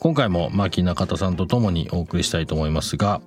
今回も牧中田さんと共にお送りしたいと思いますが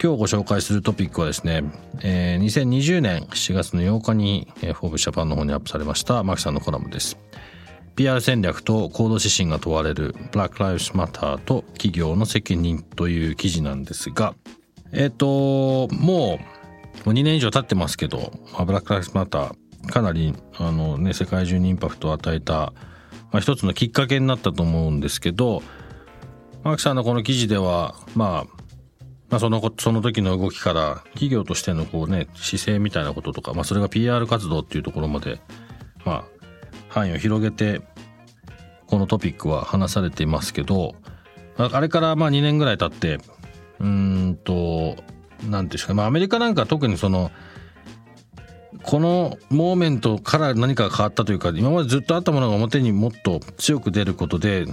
今日ご紹介するトピックはですね、えー、2020年7月の8日に、えー、フォーブジャパンの方にアップされました牧さんのコラムです。PR 戦略と行動指針が問われる Black Lives Matter と企業の責任という記事なんですが、えっ、ー、と、もう2年以上経ってますけど、まあ、Black Lives Matter かなりあのね、世界中にインパクトを与えた、まあ、一つのきっかけになったと思うんですけど、マキさんのこの記事では、まあ、まあ、その、その時の動きから、企業としてのこうね、姿勢みたいなこととか、まあ、それが PR 活動っていうところまで、まあ、範囲を広げて、このトピックは話されていますけど、あれからまあ2年ぐらい経って、うんと、なんですか、まあアメリカなんか特にその、このモーメントから何かが変わったというか、今までずっとあったものが表にもっと強く出ることで、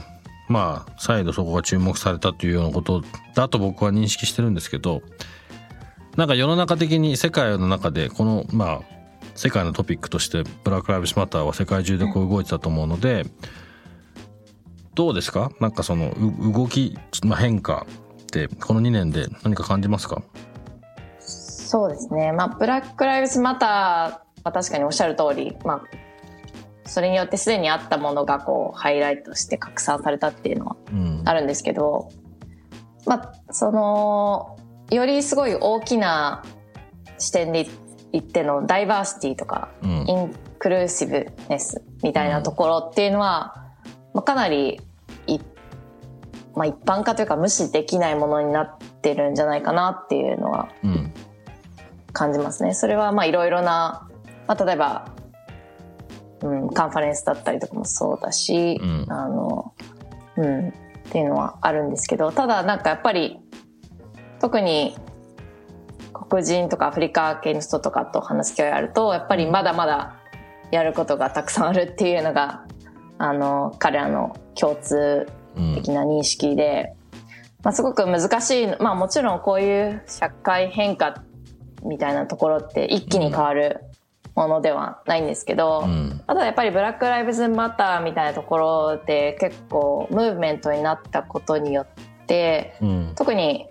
まあ、再度そこが注目されたというようなことだと僕は認識してるんですけど、なんか世の中的に世界の中でこの、まあ、世界のトピックとしてブラック・ライブスマターは世界中でこう動いてたと思うので、どうですか？なんかその動き、まあ、変化ってこの2年で何か感じますか？そうですね。まあ、ブラック・ライブスマターは確かにおっしゃる通り、まあ、それによってすでにあったものがこうハイライトして拡散されたっていうのはあるんですけど、うん、まあそのよりすごい大きな視点で言ってのダイバーシティとか、うん、インクルーシブネスみたいなところっていうのは、まあ、かなりまあ、一般化というか無視できないものになってるんじゃないかなっていうのは感じますね。それはまあいろいろな、まあ、例えばうん、カンファレンスだったりとかもそうだし、うん、あの、うん、っていうのはあるんですけど、ただなんかやっぱり、特に黒人とかアフリカ系の人とかと話す機会あると、やっぱりまだまだやることがたくさんあるっていうのが、あの、彼らの共通的な認識で、うん、まあ、すごく難しい、まあもちろんこういう社会変化みたいなところって一気に変わるものではないんですけど、うん、あとはやっぱりブラック・ライブズ・マターみたいなところで結構ムーブメントになったことによって、うん、特に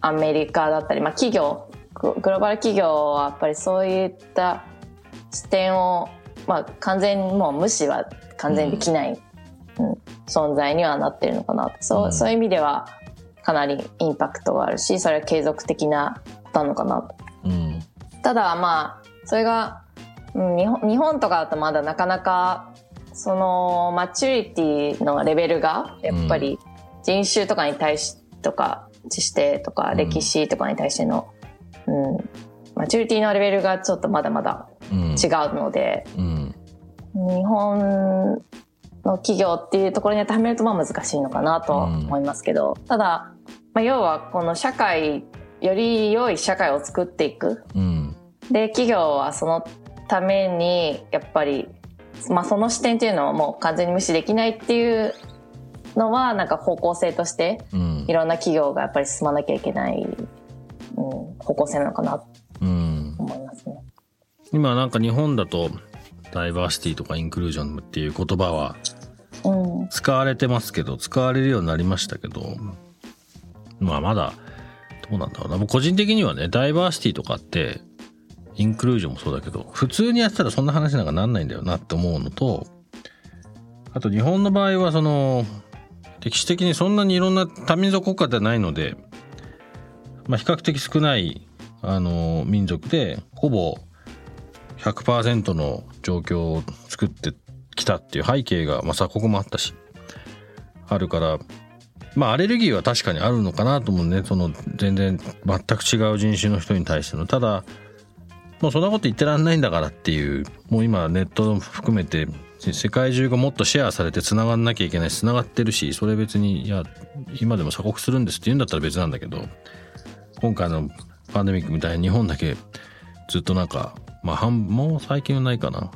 アメリカだったり、まあ、企業グローバル企業はやっぱりそういった視点を、まあ、完全にもう無視は完全にできない、うん、存在にはなってるのかなそうそういう意味ではかなりインパクトがあるしそれは継続的なことなのかなと。ただまあそれが日本日本とかだとまだなかなかそのマチュリティのレベルがやっぱり人種とかに対しとか知識とか歴史とかに対しての、うん、マチュリティのレベルがちょっとまだまだ違うので、うん。うん、日本の企業っていうところに当てはめるとまあ難しいのかなと思いますけど、ただ、まあ、要はこの社会より良い社会を作っていく、で企業はそのためにやっぱり、まあ、その視点っていうのはもう完全に無視できないっていうのはなんか方向性としていろんな企業がやっぱり進まなきゃいけない、うん、方向性なのかなと思いますね。今なんか日本だとダイバーシティとかインクルージョンっていう言葉は使われてますけど、使われるようになりましたけどまあまだどうなんだろうな。個人的にはねダイバーシティとかってインクルージョンもそうだけど、普通にやってたらそんな話なんかなんないんだよなって思うのと、あと日本の場合はその、歴史的にそんなにいろんな多民族国家ではないので、まあ、比較的少ないあの民族でほぼ100%の状況を作ってきたっていう背景が、まあ、鎖国もあったしあるからまあアレルギーは確かにあるのかなと思うね。その全然全く違う人種の人に対しての。ただもうそんなこと言ってらんないんだからっていうもう今ネット含めて世界中がもっとシェアされて繋がんなきゃいけないし繋がってるしそれ別にいや今でも鎖国するんですって言うんだったら別なんだけど今回のパンデミックみたいに日本だけずっとなんかまあ半もう最近はないかな。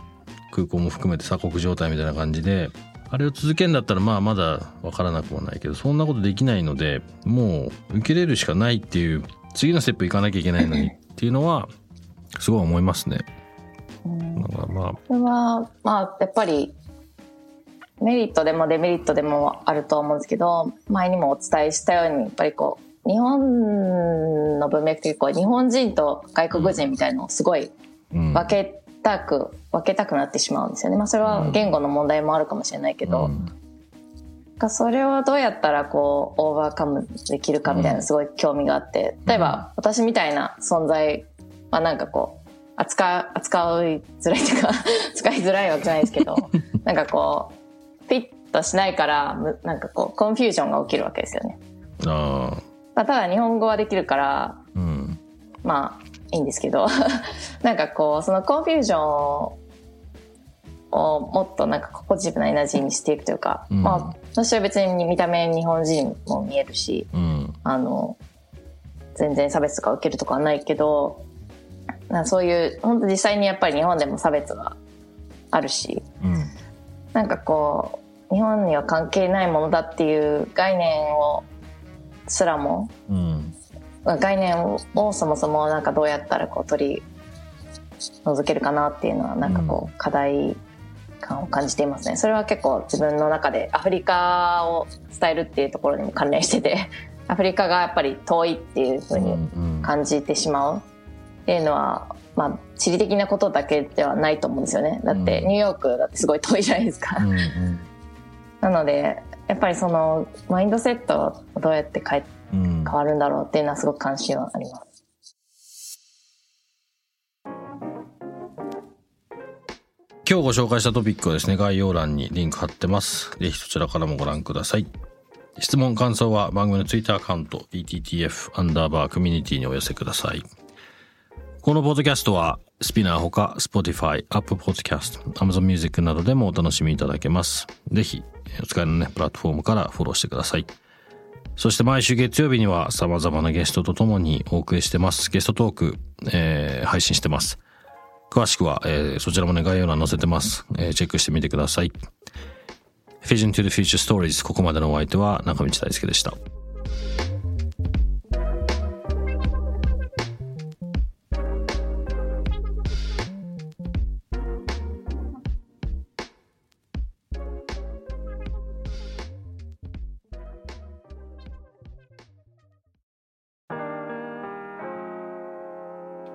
空港も含めて鎖国状態みたいな感じであれを続けるんだったらまあまだ分からなくもないけどそんなことできないのでもう受けれるしかないっていう次のステップ行かなきゃいけないのにっていうのはすごい思いますね。だからまあ。これはまあやっぱりメリットでもデメリットでもあると思うんですけど前にもお伝えしたようにやっぱりこう日本の文脈って結構日本人と外国人みたいのをすごい分けたく、分けたくなってしまうんですよね。まあそれは言語の問題もあるかもしれないけど、うん、それをどうやったらこうオーバーカムできるかみたいなすごい興味があって、例えば私みたいな存在はなんかこう扱扱いづらいというか 使いづらいわけじゃないですけど なんかこうフィットしないからなんかこう confusion が起きるわけですよね。あただ日本語はできるから、うん、まあいいんですけど なんかこうその confusion をもっとなんかポジティブなエナジーにしていくというか、うん、まあ私は別に見た目日本人も見えるし、うん、あの全然差別とか受けるとかはないけどなそういう本当実際にやっぱり日本でも差別はあるし、うん、なんかこう日本には関係ないものだっていう概念をすらも、うん、概念をそもそもなんかどうやったらこう取り除けるかなっていうのはなんかこう課題感を感じていますね。それは結構自分の中でアフリカを伝えるっていうところにも関連しててアフリカがやっぱり遠いっていうふうに感じてしまうっていうのは、まあ、地理的なことだけではないと思うんですよね。だってニューヨークだってすごい遠いじゃないですか。なのでやっぱりそのマインドセットをどうやって変え変わるんだろうっていうのはすごく関心はあります。今日ご紹介したトピックはですね、概要欄にリンク貼ってます。ぜひそちらからもご覧ください。質問、感想は番組の Twitter アカウント、BTTF アンダーバーコミュニティにお寄せください。このポッドキャストは、スピナーほか、Spotify、Apple Podcast、Amazon Music などでもお楽しみいただけます。ぜひ、お使いのね、プラットフォームからフォローしてください。そして毎週月曜日には様々なゲストと共にお送りしてます。ゲストトーク、えー、配信してます。詳しくは、えー、そちらもね、概要欄載せてます。えー、チェックしてみてください。Vision to the Future Stories ここまでのお相手は中道大輔でした。